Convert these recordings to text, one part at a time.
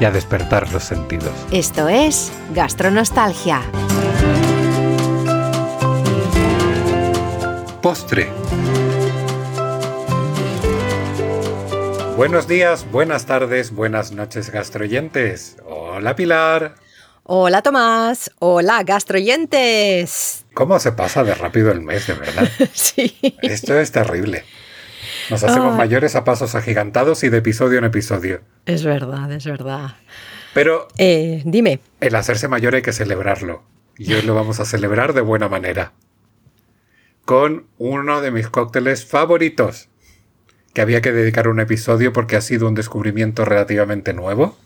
y a despertar los sentidos. Esto es Gastronostalgia. Postre. Buenos días, buenas tardes, buenas noches gastroyentes. Hola Pilar. Hola Tomás. Hola gastroyentes. ¿Cómo se pasa de rápido el mes, de verdad? sí. Esto es terrible. Nos hacemos mayores a pasos agigantados y de episodio en episodio. Es verdad, es verdad. Pero... Eh, dime. El hacerse mayor hay que celebrarlo. Y hoy lo vamos a celebrar de buena manera. Con uno de mis cócteles favoritos que había que dedicar un episodio porque ha sido un descubrimiento relativamente nuevo.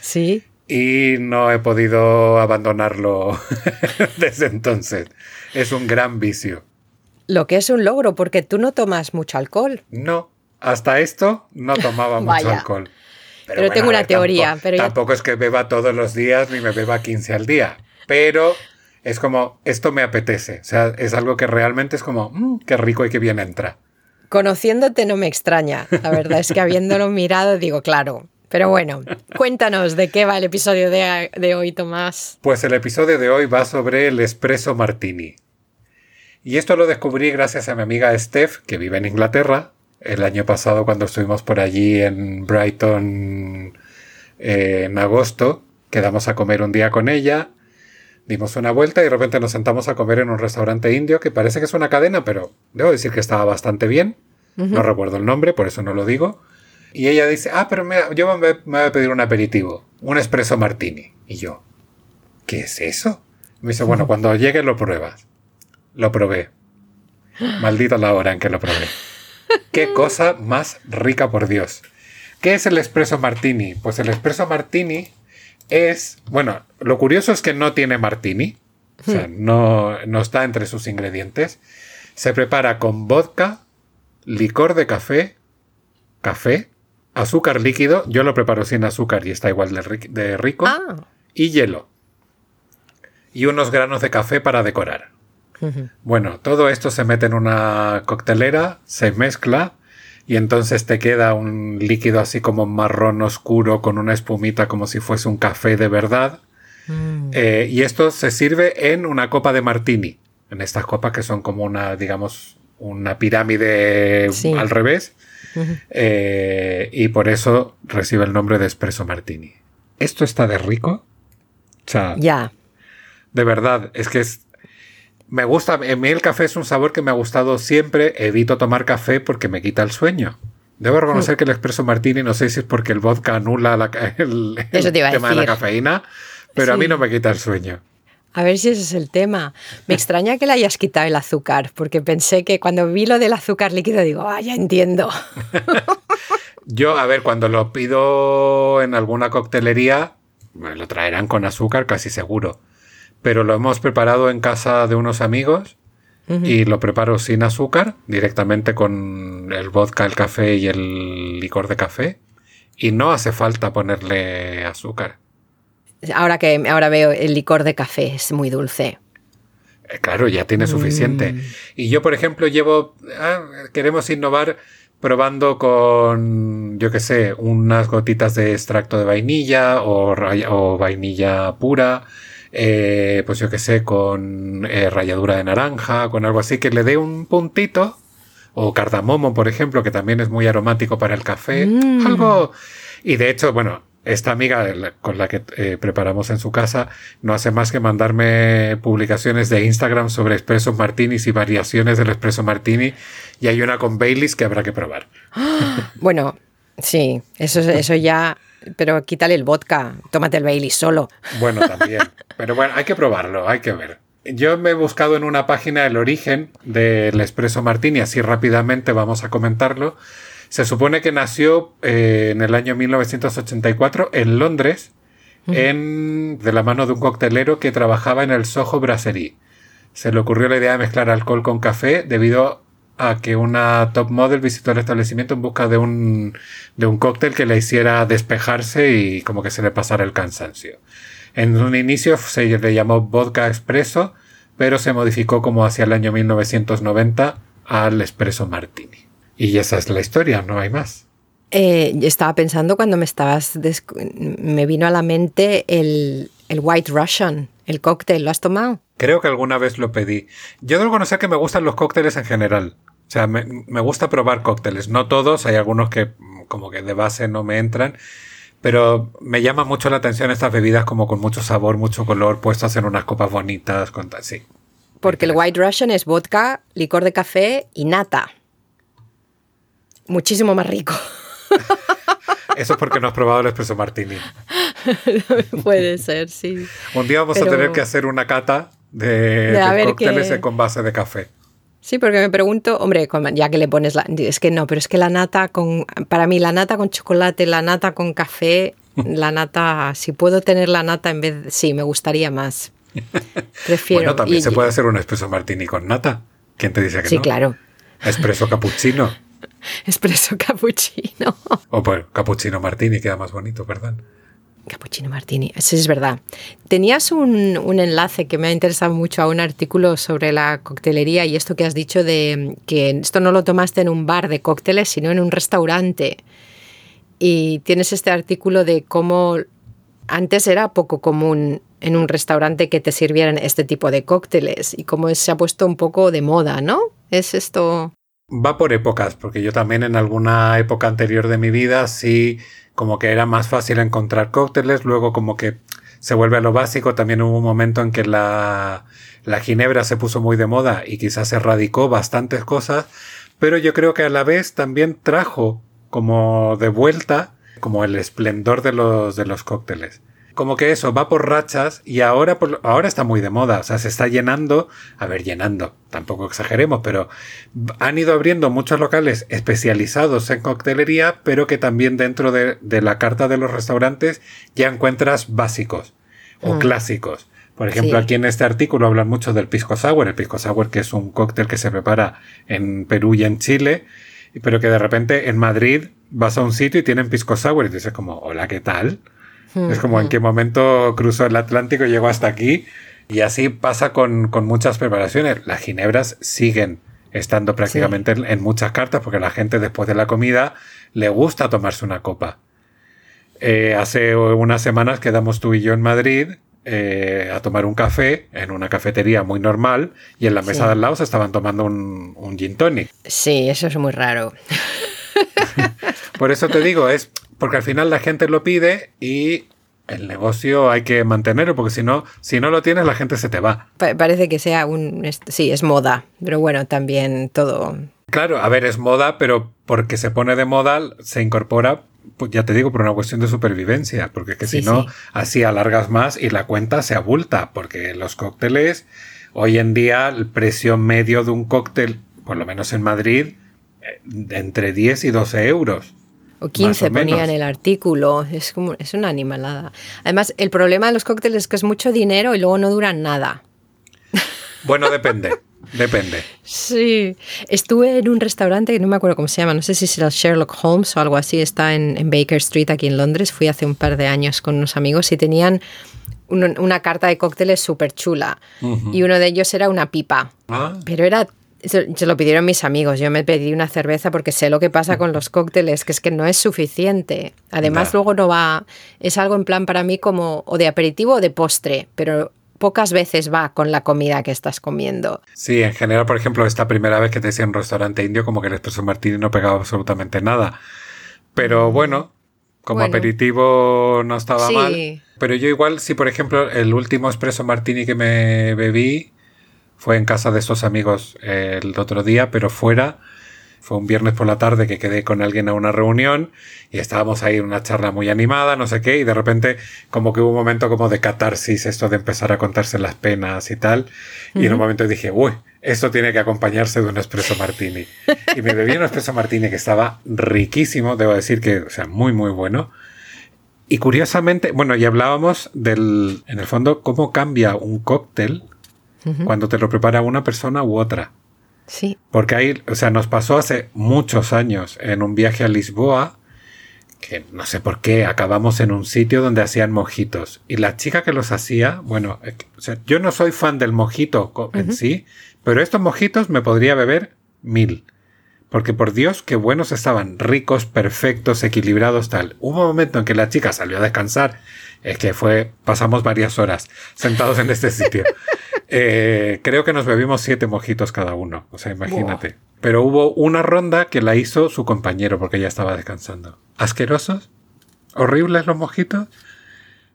Sí. Y no he podido abandonarlo desde entonces. Es un gran vicio. Lo que es un logro, porque tú no tomas mucho alcohol. No, hasta esto no tomaba mucho alcohol. Pero, tengo una teoría. Tampoco, pero tampoco es que beba todos los días ni me beba 15 al día. Pero es como, esto me apetece. O sea, es algo que realmente es como, mmm, qué rico y qué bien entra. Conociéndote no me extraña. La verdad es que habiéndolo mirado digo, claro. Pero bueno, cuéntanos de qué va el episodio de, de hoy, Tomás. Pues el episodio de hoy va sobre el espresso martini. Y esto lo descubrí gracias a mi amiga Steph, que vive en Inglaterra. El año pasado, cuando estuvimos por allí en Brighton eh, en agosto, quedamos a comer un día con ella dimos una vuelta y de repente nos sentamos a comer en un restaurante indio que parece que es una cadena, pero debo decir que estaba bastante bien. No recuerdo el nombre, por eso no lo digo. Y ella dice, ah, pero yo me, me, voy a pedir un aperitivo, un espresso martini. Y yo, ¿qué es eso? me dice, bueno, cuando llegue lo pruebas. Lo probé. Maldita la hora en que lo probé. Qué cosa más rica, por Dios. ¿Qué es el espresso martini? Pues el espresso martini es, bueno, lo curioso es que no tiene martini, o sea, no, no está entre sus ingredientes. Se prepara con vodka, licor de café, café, azúcar líquido, yo lo preparo sin azúcar y está igual de, rico, ah. y hielo. Y unos granos de café para decorar. Bueno, todo esto se mete en una coctelera, se mezcla y entonces te queda un líquido así como marrón oscuro con una espumita como si fuese un café de verdad. Mm. Eh, y esto se sirve en una copa de martini, en estas copas que son como una, digamos, una pirámide al revés. Eh, y por eso recibe el nombre de espresso martini. ¿Esto está de rico? O sea, ya. De verdad, es que es, me gusta, en mí el café es un sabor que me ha gustado siempre. Evito tomar café porque me quita el sueño. Debo reconocer mm. que el expreso martini, no sé si es porque el vodka anula el, tema de la cafeína, pero a mí no me quita el sueño. A ver si ese es el tema. Me extraña que le hayas quitado el azúcar, porque pensé que cuando vi lo del azúcar líquido digo, ah, ya entiendo. Yo, a ver, cuando lo pido en alguna coctelería, me lo traerán con azúcar casi seguro pero lo hemos preparado en casa de unos amigos y lo preparo sin azúcar, directamente con el vodka, el café y el licor de café. Y no hace falta ponerle azúcar. Ahora que ahora veo el licor de café, es muy dulce. Eh, claro, ya tiene suficiente. Mm. Y yo, por ejemplo, llevo. Ah, queremos innovar probando con, yo qué sé, unas gotitas de extracto de vainilla o, o vainilla pura eh, pues yo que sé, con eh, ralladura de naranja, con algo así que le dé un puntito, o cardamomo, por ejemplo, que también es muy aromático para el café, mm. algo... Y de hecho, bueno, esta amiga con la que eh, preparamos en su casa no hace más que mandarme publicaciones de Instagram sobre espresso martinis y variaciones del espresso martini y hay una con Baileys que habrá que probar. Bueno, sí, eso, eso ya pero quítale el vodka, tómate el Bailey solo. Bueno, también. Pero bueno, hay que probarlo, hay que ver. Yo me he buscado en una página el origen del espresso martini, así rápidamente vamos a comentarlo. Se supone que nació eh, en el año 1984 en Londres en, de la mano de un coctelero que trabajaba en el Soho Brasserie. Se le ocurrió la idea de mezclar alcohol con café debido a que una top model visitó el establecimiento en busca de un, de un cóctel que le hiciera despejarse y como que se le pasara el cansancio. En un inicio se le llamó vodka expreso, pero se modificó como hacia el año 1990 al espresso martini. Y esa es la historia, no hay más. Eh, estaba pensando cuando me estabas. Me vino a la mente el, el, White Russian, el cóctel. ¿Lo has tomado? Creo que alguna vez lo pedí. Yo debo conocer que me gustan los cócteles en general. O sea, me, me gusta probar cócteles. No todos, hay algunos que como que de base no me entran. Pero me llama mucho la atención estas bebidas como con mucho sabor, mucho color, puestas en unas copas bonitas. Con sí. Porque el White Russian es vodka, licor de café y nata. Muchísimo más rico. Eso es porque no has probado el espresso martini. Puede ser, sí. Un día vamos a tener que hacer una cata de, de, cócteles con base de café. Sí, porque me pregunto, hombre, ya que le pones la... Es que no, pero es que la nata con... Para mí la nata con chocolate, la nata con café, la nata... Si puedo tener la nata en vez... Sí, me gustaría más. Prefiero... Bueno, también se puede hacer un espresso martini con nata. ¿Quién te dice que sí, no? Sí, claro. Espresso cappuccino. espresso cappuccino. O pues cappuccino martini queda más bonito, ¿verdad? Cappuccino Martini, sí es verdad. Tenías un, un, enlace que me ha interesado mucho a un artículo sobre la coctelería y esto que has dicho de que esto no lo tomaste en un bar de cócteles, sino en un restaurante. Y tienes este artículo de cómo antes era poco común en un restaurante que te sirvieran este tipo de cócteles y cómo se ha puesto un poco de moda, ¿no? ¿Es esto? Va por épocas, porque yo también en alguna época anterior de mi vida sí como que era más fácil encontrar cócteles, luego como que se vuelve a lo básico, también hubo un momento en que la, la ginebra se puso muy de moda y quizás erradicó bastantes cosas, pero yo creo que a la vez también trajo como de vuelta como el esplendor de los, de los cócteles como que eso va por rachas y ahora, ahora está muy de moda, o sea, se está llenando, a ver, llenando, tampoco exageremos, pero han ido abriendo muchos locales especializados en coctelería, pero que también dentro de, la carta de los restaurantes ya encuentras básicos o mm. clásicos. Por ejemplo, aquí en este artículo hablan mucho del pisco sour, el pisco sour que es un cóctel que se prepara en Perú y en Chile, pero que de repente en Madrid vas a un sitio y tienen pisco sour y dices como, hola, ¿qué tal? Es como en qué momento cruzó el Atlántico y llegó hasta aquí. Y así pasa con, muchas preparaciones. Las ginebras siguen estando prácticamente en, muchas cartas porque la gente después de la comida le gusta tomarse una copa. Eh, hace unas semanas quedamos tú y yo en Madrid eh, a tomar un café en una cafetería muy normal y en la mesa de al lado se estaban tomando un, un gin tonic. Sí, eso es muy raro. Por eso te digo, es porque al final la gente lo pide y el negocio hay que mantenerlo, porque si no, si no lo tienes, la gente se te va. parece que sea un. Sí, es moda, pero bueno, también todo. Claro, a ver, es moda, pero porque se pone de moda, se incorpora, pues ya te digo, por una cuestión de supervivencia, porque que si no, así alargas más y la cuenta se abulta, porque los cócteles, hoy en día, el precio medio de un cóctel, por lo menos en Madrid, eh, entre 10 y 12 euros. O 15 ponía en el artículo. Es, como, es una animalada. Además, el problema de los cócteles es que es mucho dinero y luego no duran nada. Bueno, depende. Depende. Sí. Estuve en un restaurante que no me acuerdo cómo se llama, no sé si será Sherlock Holmes o algo así, está en, Baker Street aquí en Londres. Fui hace un par de años con unos amigos y tenían una carta de cócteles súper chula. Y uno de ellos era una pipa. Ah. Pero era se, lo pidieron mis amigos. Yo me pedí una cerveza porque sé lo que pasa con los cócteles, que es que no es suficiente. Además, luego no va. Es algo en plan para mí como o de aperitivo o de postre, pero pocas veces va con la comida que estás comiendo. Sí, en general, por ejemplo, esta primera vez que te decía en un restaurante indio, como que el espresso martini no pegaba absolutamente nada. Pero mm. bueno, como aperitivo no estaba mal. Pero yo igual, si por ejemplo el último espresso martini que me bebí fue en casa de esos amigos eh, el otro día, pero fuera. Fue un viernes por la tarde que quedé con alguien a una reunión y estábamos ahí en una charla muy animada, no sé qué, y de repente como que hubo un momento como de catarsis, esto de empezar a contarse las penas y tal. Y en un momento dije, uy, esto tiene que acompañarse de un espresso martini. Y me bebí un espresso martini que estaba riquísimo, debo decir que, o sea, muy, muy bueno. Y curiosamente, bueno, y hablábamos del, en el fondo, cómo cambia un cóctel cuando te lo prepara una persona u otra. Sí. Porque ahí, o sea, nos pasó hace muchos años en un viaje a Lisboa, que no sé por qué, acabamos en un sitio donde hacían mojitos. Y la chica que los hacía, bueno, o sea, yo no soy fan del mojito en sí, pero estos mojitos me podría beber mil. Porque por Dios, qué buenos estaban, ricos, perfectos, equilibrados, tal. Hubo un momento en que la chica salió a descansar, es que fue, pasamos varias horas sentados en este sitio. Eh, creo que nos bebimos siete mojitos cada uno, o sea, imagínate. Pero hubo una ronda que la hizo su compañero porque ella estaba descansando. ¿Asquerosos? ¿Horribles los mojitos?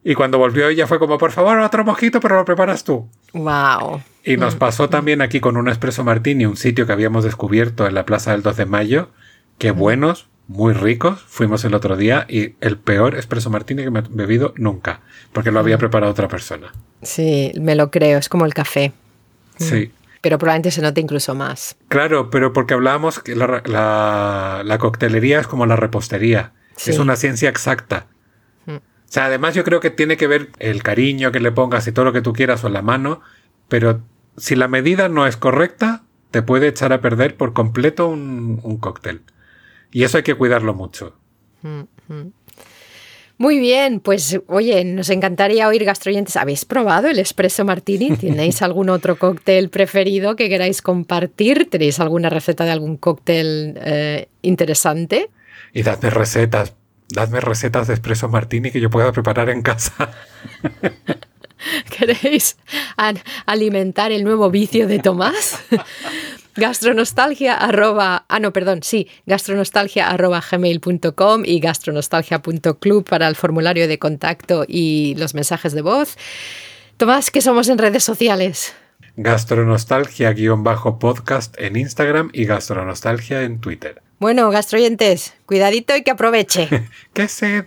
Y cuando volvió ella fue como, por favor, otro mojito, pero lo preparas tú. Wow. Y nos mm. pasó también aquí con un espresso martini, un sitio que habíamos descubierto en la Plaza del 2 de Mayo. Qué buenos, muy ricos. Fuimos el otro día y el peor espresso martini que me he bebido nunca, porque lo había preparado otra persona. Sí, me lo creo, es como el café. Sí. Pero probablemente se note incluso más. Claro, pero porque hablábamos que la, la, coctelería es como la repostería. Es una ciencia exacta. O sea, además yo creo que tiene que ver el cariño que le pongas y todo lo que tú quieras o la mano, pero si la medida no es correcta, te puede echar a perder por completo un, cóctel. Y eso hay que cuidarlo mucho. Muy bien, pues oye, nos encantaría oír gastroyentes. ¿Habéis probado el espresso martini? ¿Tenéis algún otro cóctel preferido que queráis compartir? ¿Tenéis alguna receta de algún cóctel eh, interesante? Y dadme recetas, dadme recetas de espresso martini que yo pueda preparar en casa. ¿Queréis alimentar el nuevo vicio de Tomás? gastronostalgia arroba, ah no, perdón, sí, gastronostalgia arroba gmail.com y gastronostalgia.club para el formulario de contacto y los mensajes de voz. Tomás, ¿qué somos en redes sociales? Gastronostalgia-podcast en Instagram y gastronostalgia en Twitter. Bueno, gastroyentes, cuidadito y que aproveche. ¡Qué sed!